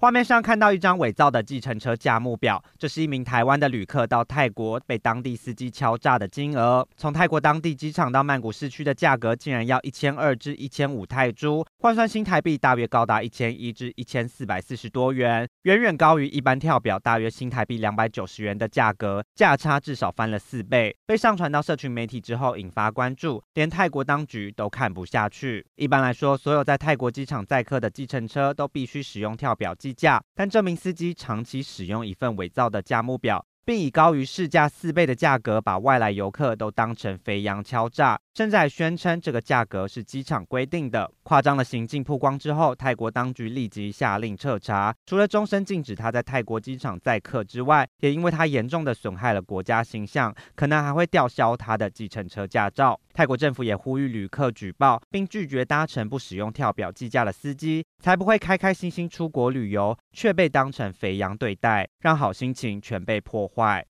画面上看到一张伪造的计程车价目表，这是一名台湾的旅客到泰国被当地司机敲诈的金额。从泰国当地机场到曼谷市区的价格竟然要一千二至一千五泰铢，换算新台币大约高达一千一至一千四百四十多元，远远高于一般跳表大约新台币两百九十元的价格，价差至少翻了四倍。被上传到社群媒体之后引发关注，连泰国当局都看不下去。一般来说，所有在泰国机场载客的计程车都必须使用跳表计价，但这名司机长期使用一份伪造的价目表，并以高于市价四倍的价格把外来游客都当成肥羊敲诈。甚至还宣称这个价格是机场规定的，夸张的行径曝光之后，泰国当局立即下令彻查，除了终身禁止他在泰国机场载客之外，也因为他严重的损害了国家形象，可能还会吊销他的计程车驾照。泰国政府也呼吁旅客举报，并拒绝搭乘不使用跳表计价的司机，才不会开开心心出国旅游，却被当成肥羊对待，让好心情全被破坏。